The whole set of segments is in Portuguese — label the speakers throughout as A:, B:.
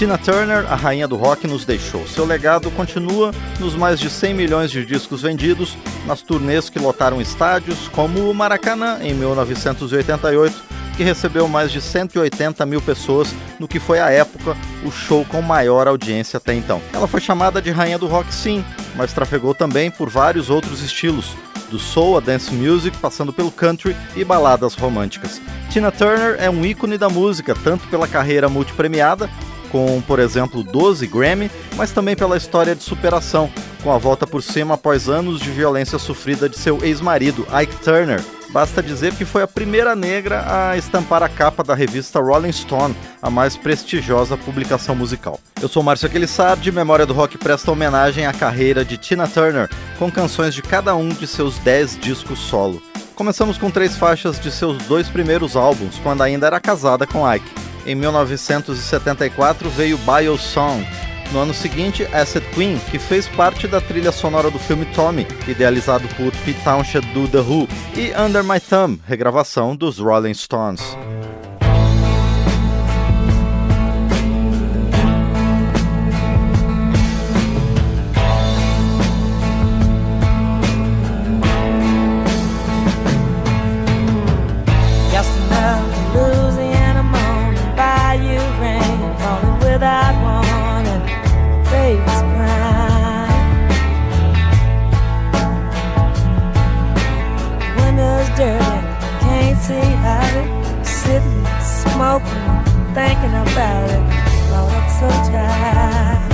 A: Tina Turner, a rainha do rock, nos deixou. Seu legado continua nos mais de 100 milhões de discos vendidos, nas turnês que lotaram estádios, como o Maracanã, em 1988, que recebeu mais de 180 mil pessoas no que foi à época o show com maior audiência até então. Ela foi chamada de rainha do rock sim, mas trafegou também por vários outros estilos, do soul a dance music, passando pelo country e baladas românticas. Tina Turner é um ícone da música, tanto pela carreira multipremiada com, por exemplo, 12 Grammy, mas também pela história de superação, com a volta por cima após anos de violência sofrida de seu ex-marido, Ike Turner. Basta dizer que foi a primeira negra a estampar a capa da revista Rolling Stone, a mais prestigiosa publicação musical. Eu sou Márcio Aquilissardi, Memória do Rock presta homenagem à carreira de Tina Turner, com canções de cada um de seus 10 discos solo. Começamos com três faixas de seus dois primeiros álbuns, quando ainda era casada com Ike. Em 1974 veio Bio Song. No ano seguinte, Acid Queen, que fez parte da trilha sonora do filme Tommy, idealizado por Pete Townshend do The Who, e Under My Thumb, regravação dos Rolling Stones.
B: Thinking about it. Lord, I'm so tired.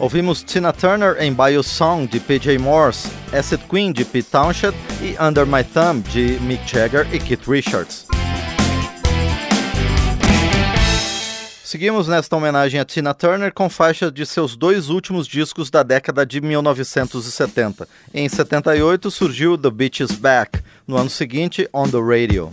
A: Ouvimos Tina Turner em Bio Song de PJ Morse, Acid Queen de Pete Townshend e Under My Thumb de Mick Jagger e Keith Richards. Seguimos nesta homenagem a Tina Turner com faixa de seus dois últimos discos da década de 1970. Em 78 surgiu The Beach Is Back, no ano seguinte On the Radio.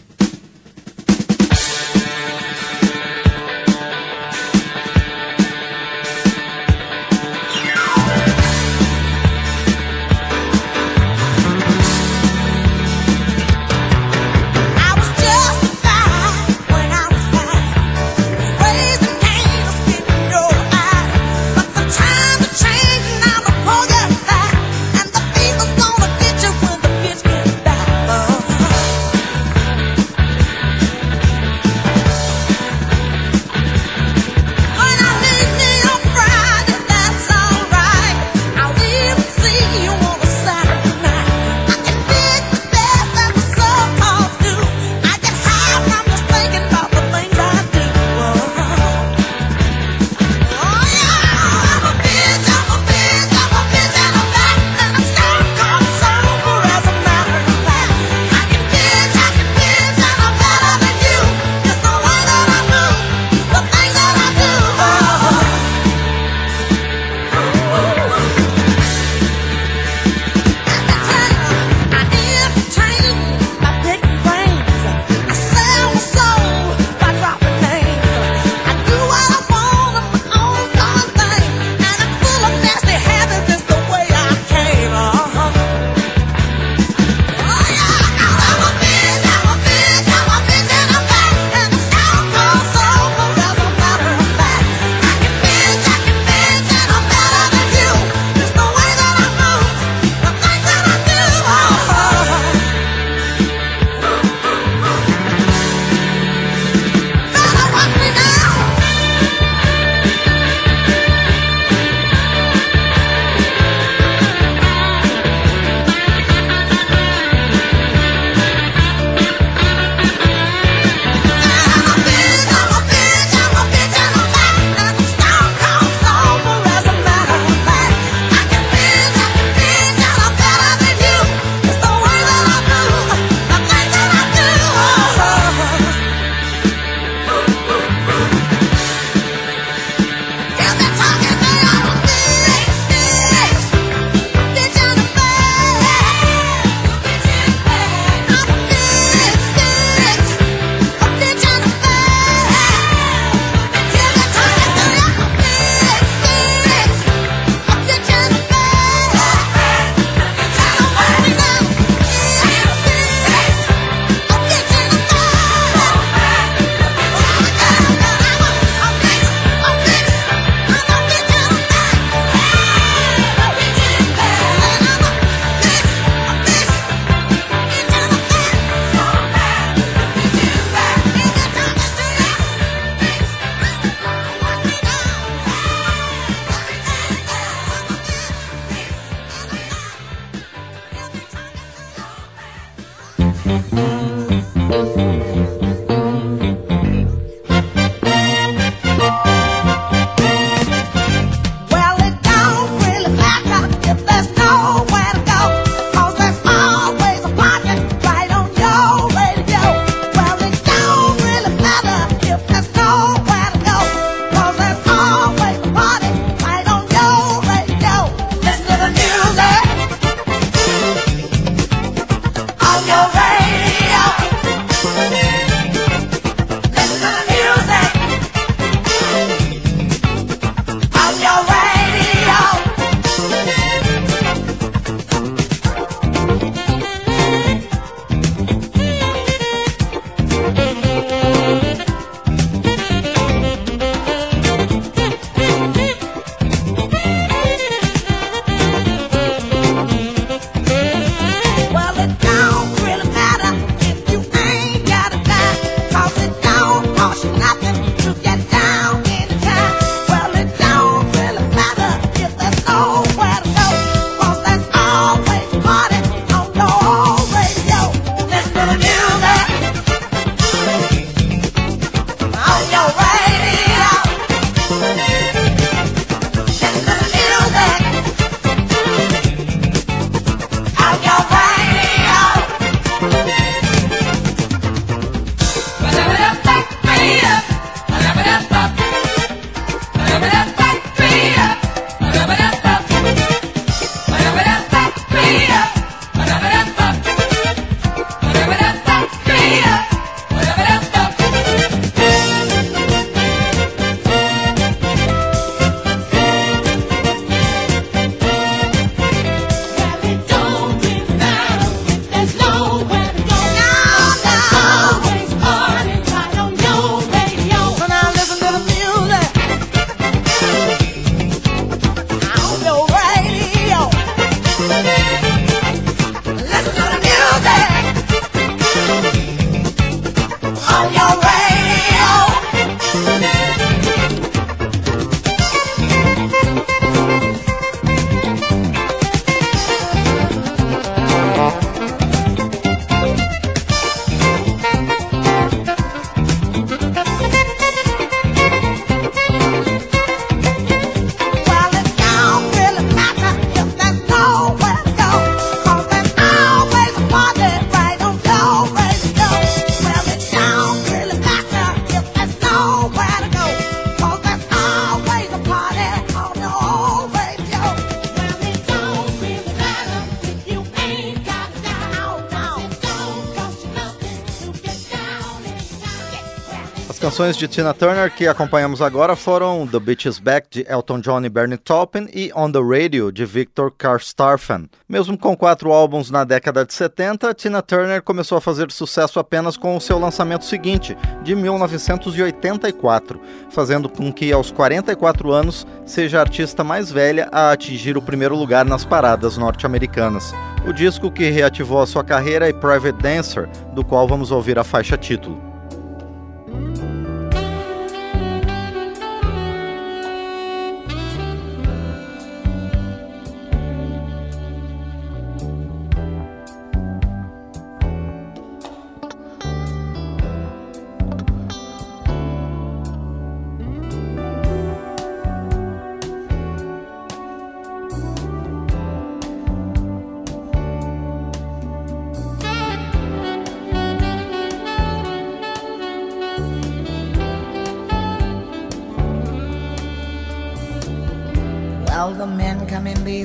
A: Canções de Tina Turner que acompanhamos agora foram The Bitch Is Back de Elton John e Bernie Taupin e On the Radio de Victor Karstafen. Mesmo com quatro álbuns na década de 70, Tina Turner começou a fazer sucesso apenas com o seu lançamento seguinte, de 1984, fazendo com que aos 44 anos seja a artista mais velha a atingir o primeiro lugar nas paradas norte-americanas. O disco que reativou a sua carreira é Private Dancer, do qual vamos ouvir a faixa título.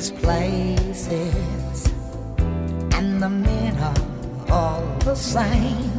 B: These places, and the men are all the same.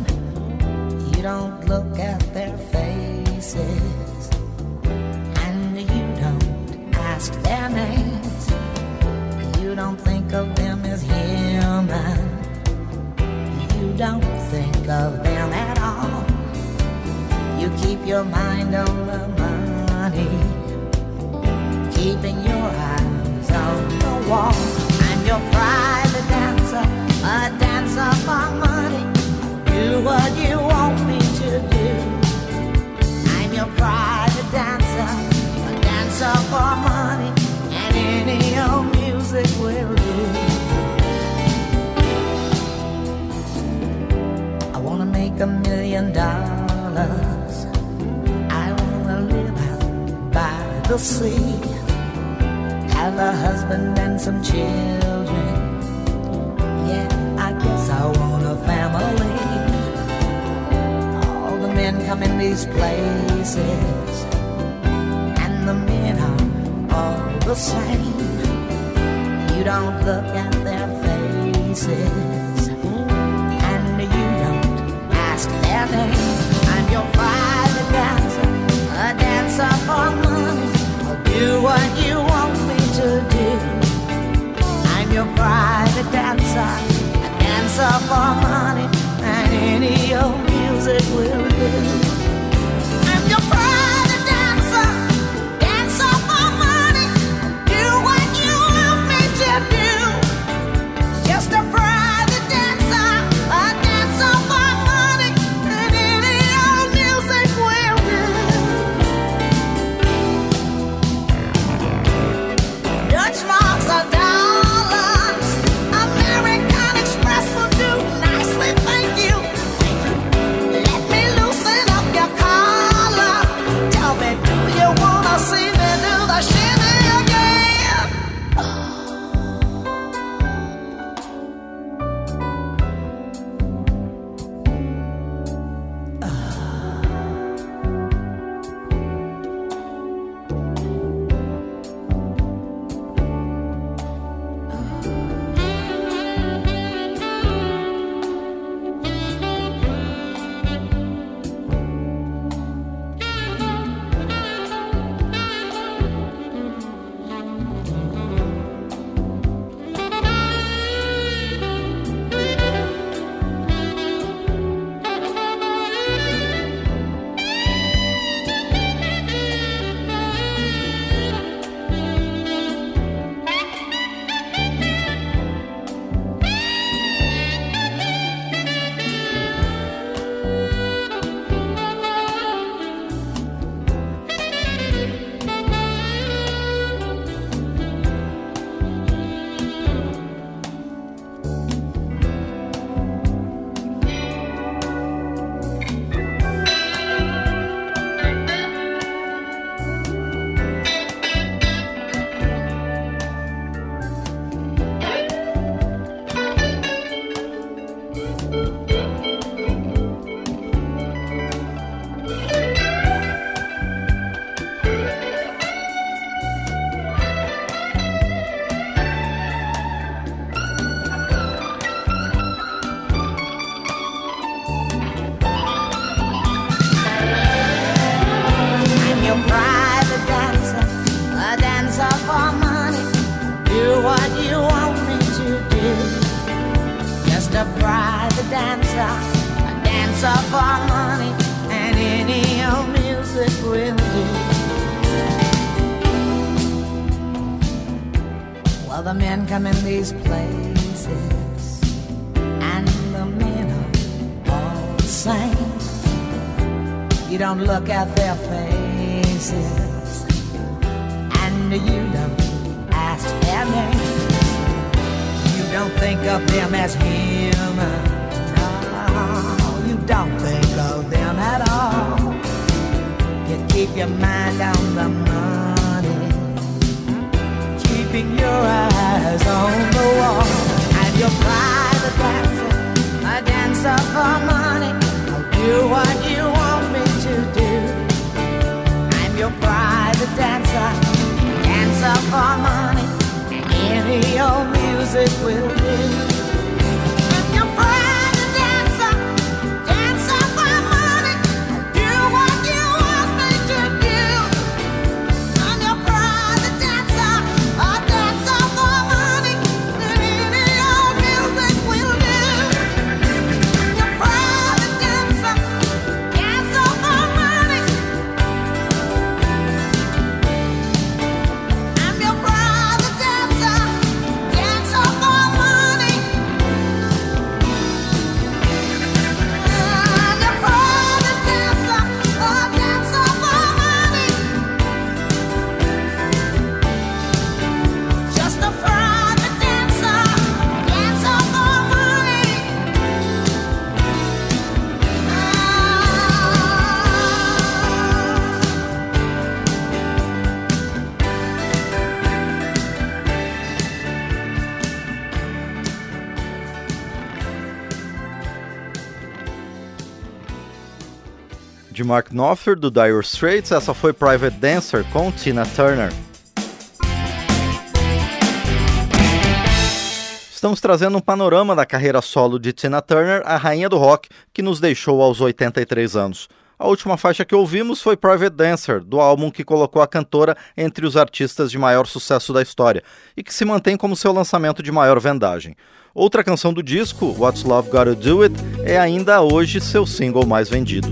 B: Dancer for money, you want you want me to do. I'm your pride the dancer dance money and any old music will do. Music will do.
A: Mark Knopfler, do Dire Straits, essa foi Private Dancer com Tina Turner. Estamos trazendo um panorama da carreira solo de Tina Turner, a rainha do rock, que nos deixou aos 83 anos. A última faixa que ouvimos foi Private Dancer, do álbum que colocou a cantora entre os artistas de maior sucesso da história e que se mantém como seu lançamento de maior vendagem. Outra canção do disco, What's Love Gotta Do It, é ainda hoje seu single mais vendido.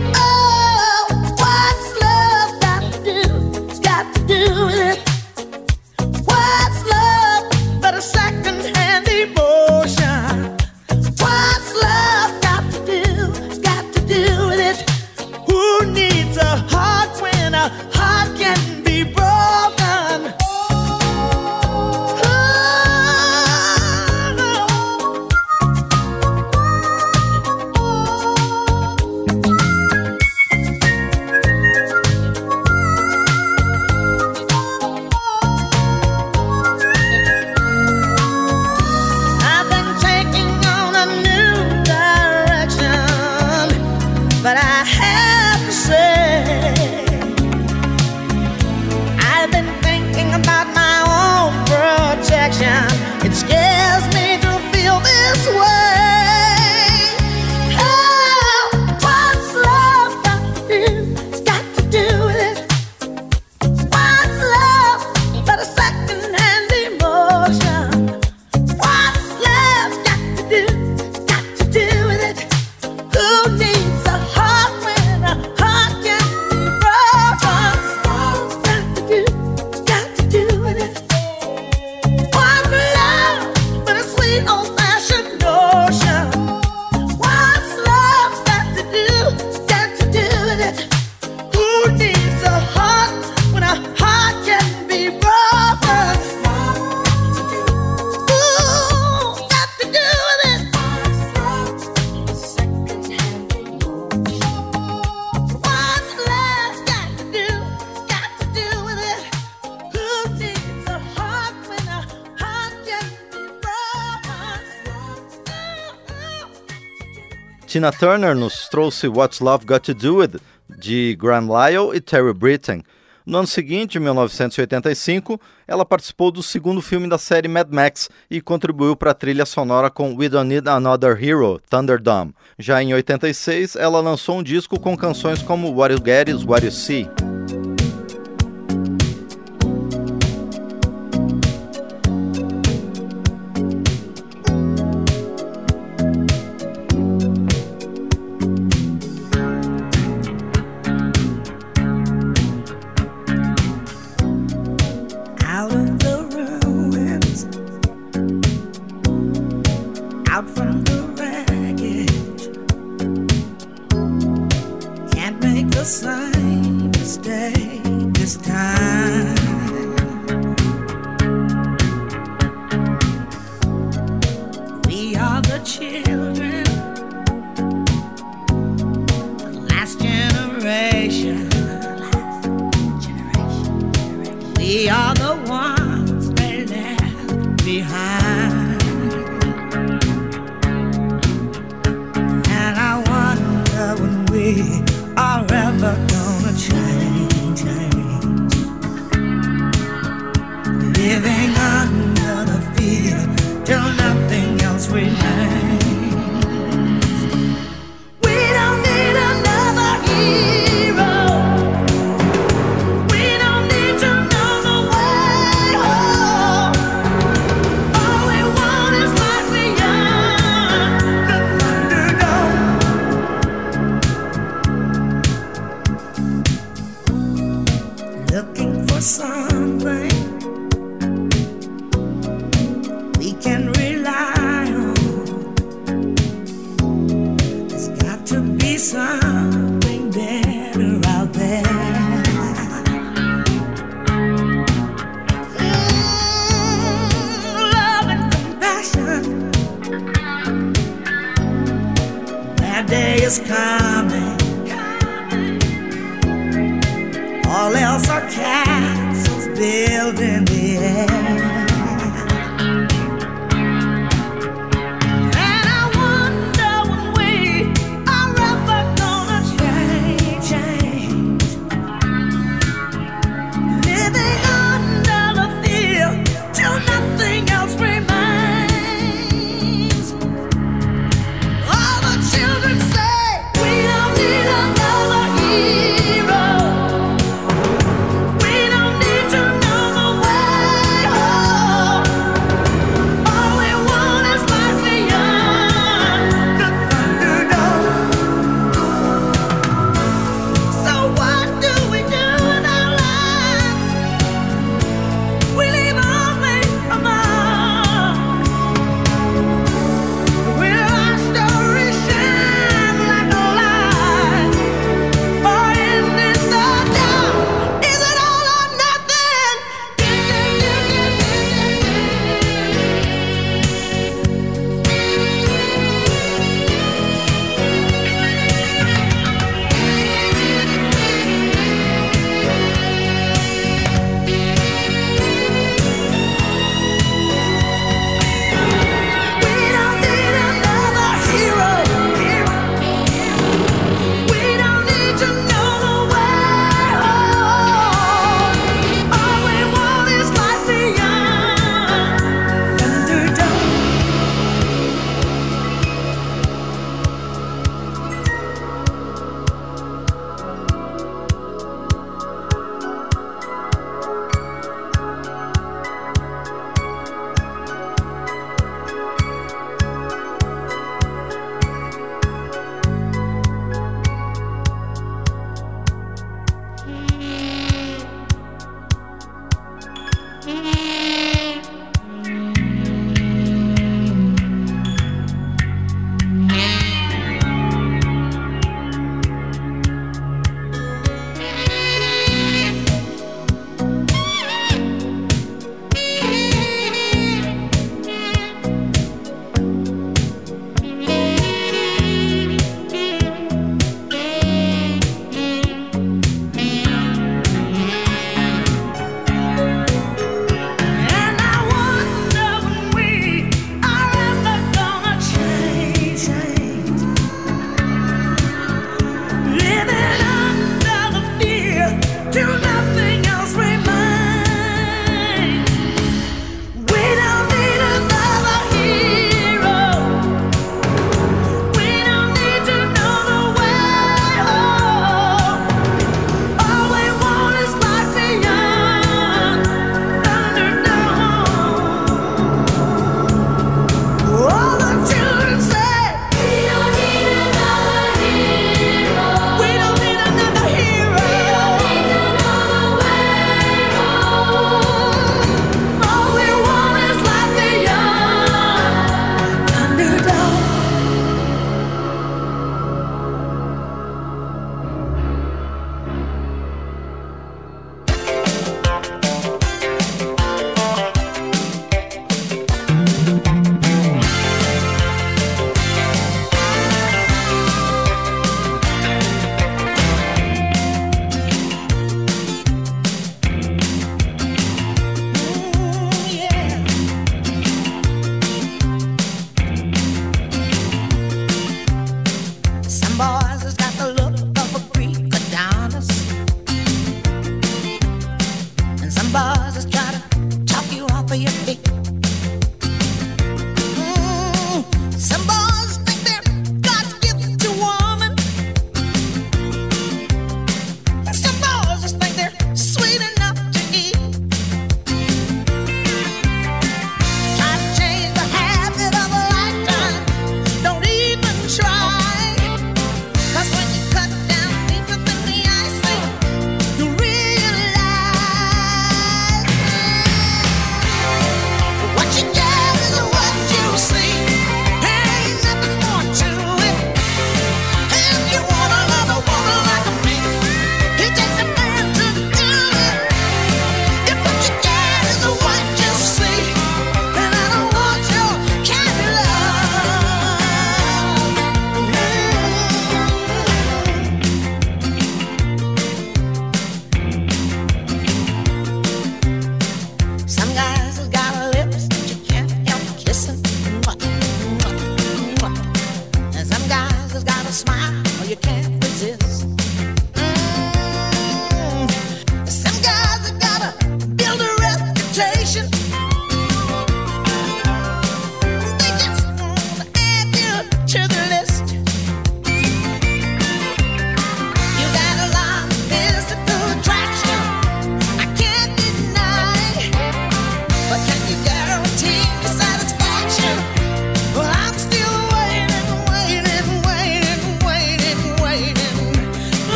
B: Tina Turner nos trouxe What's Love Got to Do With, de Graham Lyle e Terry Britten. No ano seguinte, 1985, ela participou do segundo filme da série Mad Max e contribuiu para a trilha sonora com We Don't Need Another Hero, Thunderdome. Já em 86, ela lançou um disco com canções como What You Get Is What You See. this kind.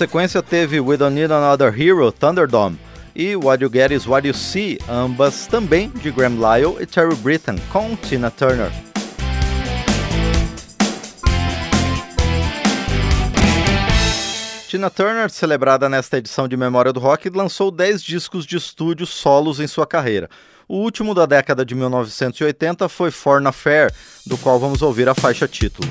B: Sequência teve We Don't Need Another Hero, Thunderdome, e What You Get Is What You See, ambas também de Graham Lyle e Terry Britton, com Tina Turner. Tina Turner, celebrada nesta edição de Memória do Rock, lançou 10 discos de estúdio solos em sua carreira. O último da década de 1980 foi Foreign Affair, do qual vamos ouvir a faixa título.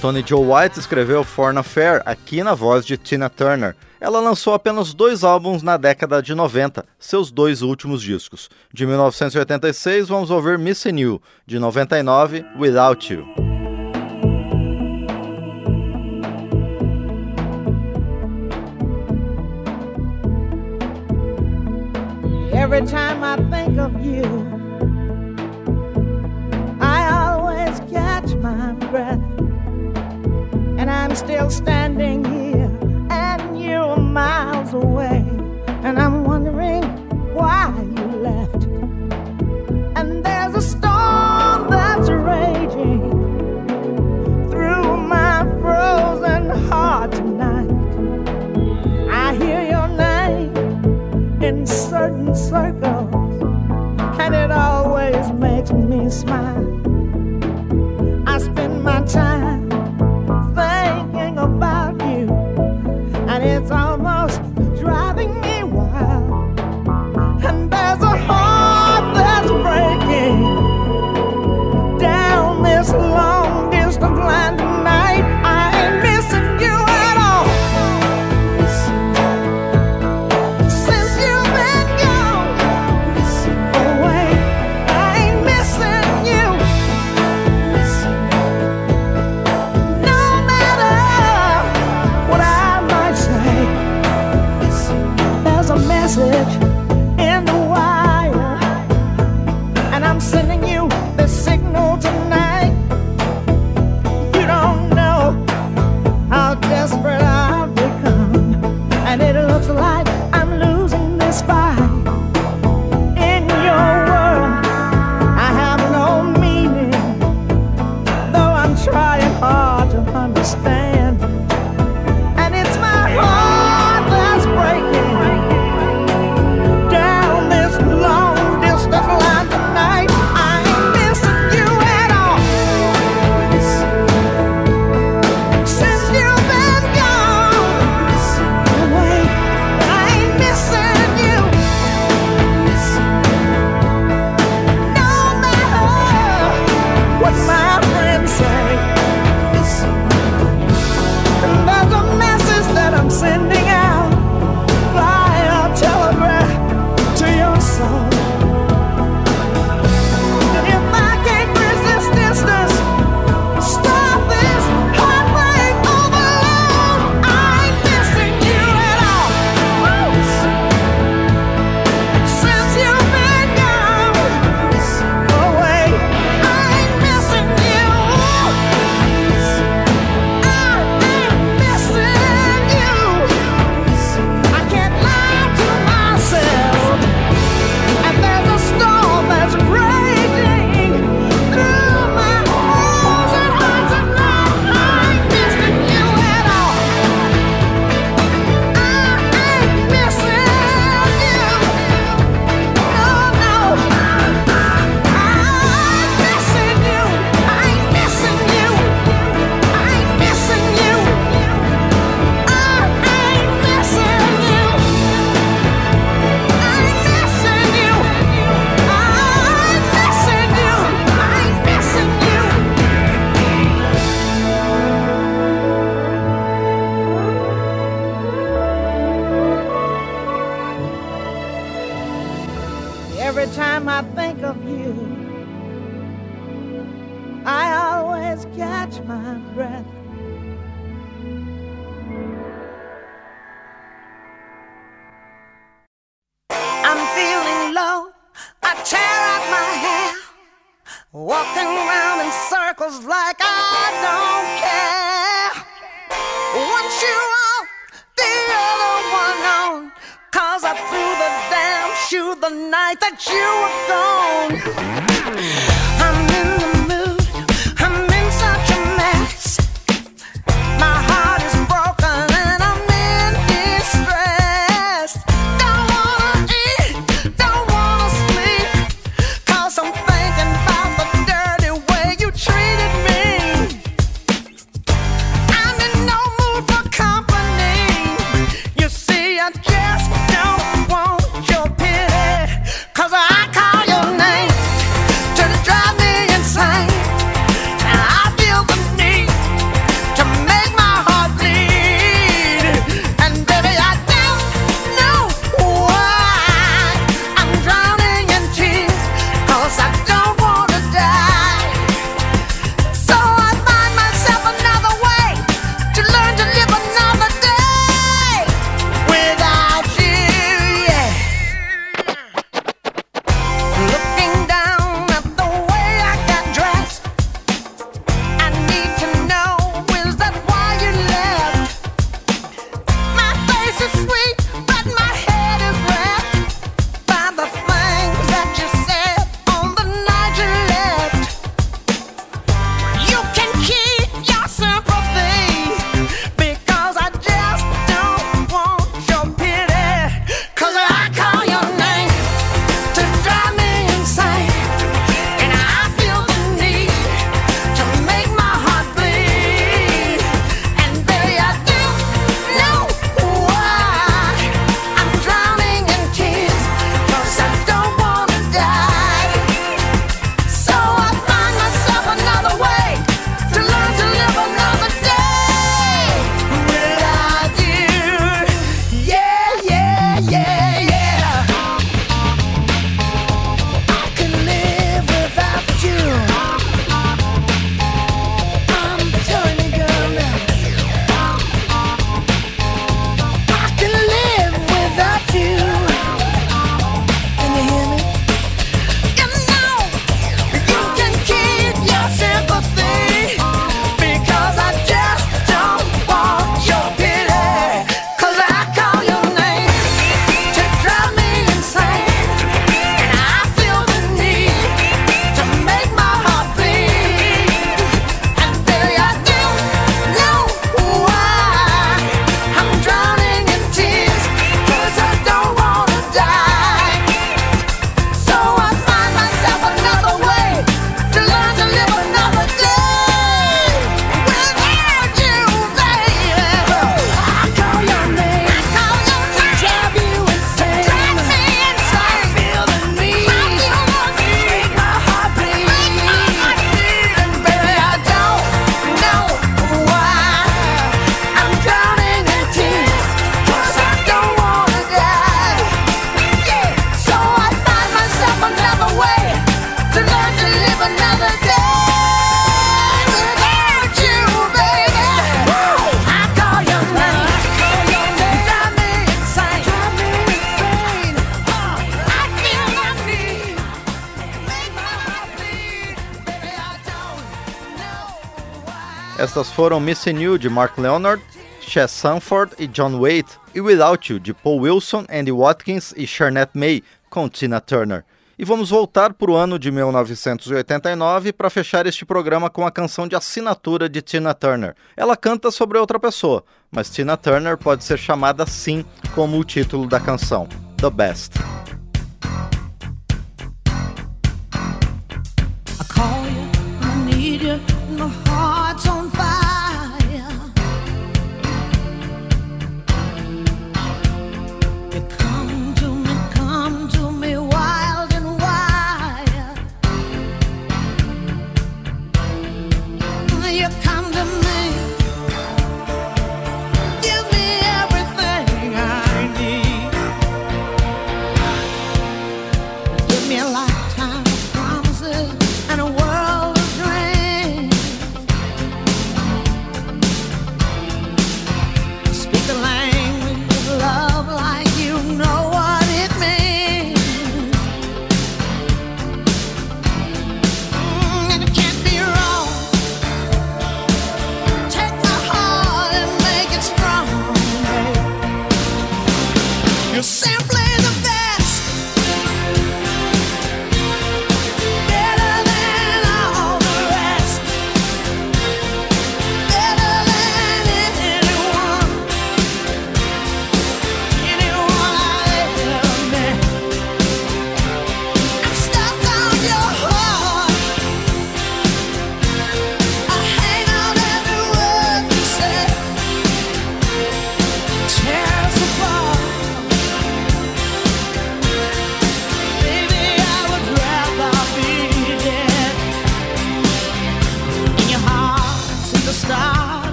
B: Tony Joe White escreveu Foreign Affair aqui na voz de Tina Turner. Ela lançou apenas dois álbuns na década de 90, seus dois últimos discos. De 1986, vamos ouvir Missing You, de 99, Without You. Every time I think of you, I always catch my breath. I'm still standing here, and you're miles away, and I'm wondering why you left. And there's a storm that's raging through my frozen heart tonight. I hear your name in certain circles, and it always makes me smile. I spend my time
A: Estas foram Missing You, de Mark Leonard, Chess Sanford e John Waite, e Without You, de Paul Wilson, Andy Watkins e Charnette May, com Tina Turner. E vamos voltar para o ano de 1989 para fechar este programa com a canção de assinatura de Tina Turner. Ela canta sobre outra pessoa, mas Tina Turner pode ser chamada sim como o título da canção, The Best.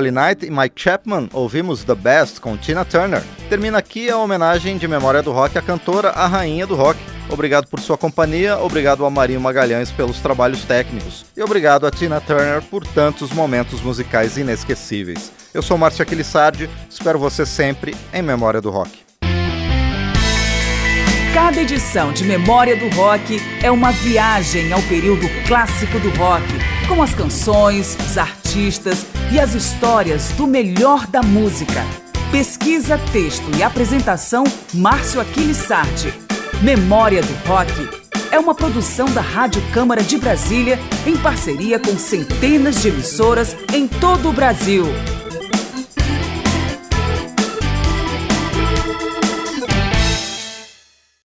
A: Holly Knight e Mike Chapman, ouvimos The Best com Tina Turner. Termina aqui a homenagem de memória do rock à cantora, a rainha do rock. Obrigado por sua companhia, obrigado ao Marinho Magalhães pelos trabalhos técnicos e obrigado a Tina Turner por tantos momentos musicais inesquecíveis. Eu sou Márcio Aquilissardi, espero você sempre em Memória do Rock.
C: Cada edição de Memória do Rock é uma viagem ao período clássico do rock, com as canções, os artistas e as histórias do melhor da música. Pesquisa, texto e apresentação Márcio Aquiles Sardi. Memória do Rock é uma produção da Rádio Câmara de Brasília em parceria com centenas de emissoras em todo o Brasil.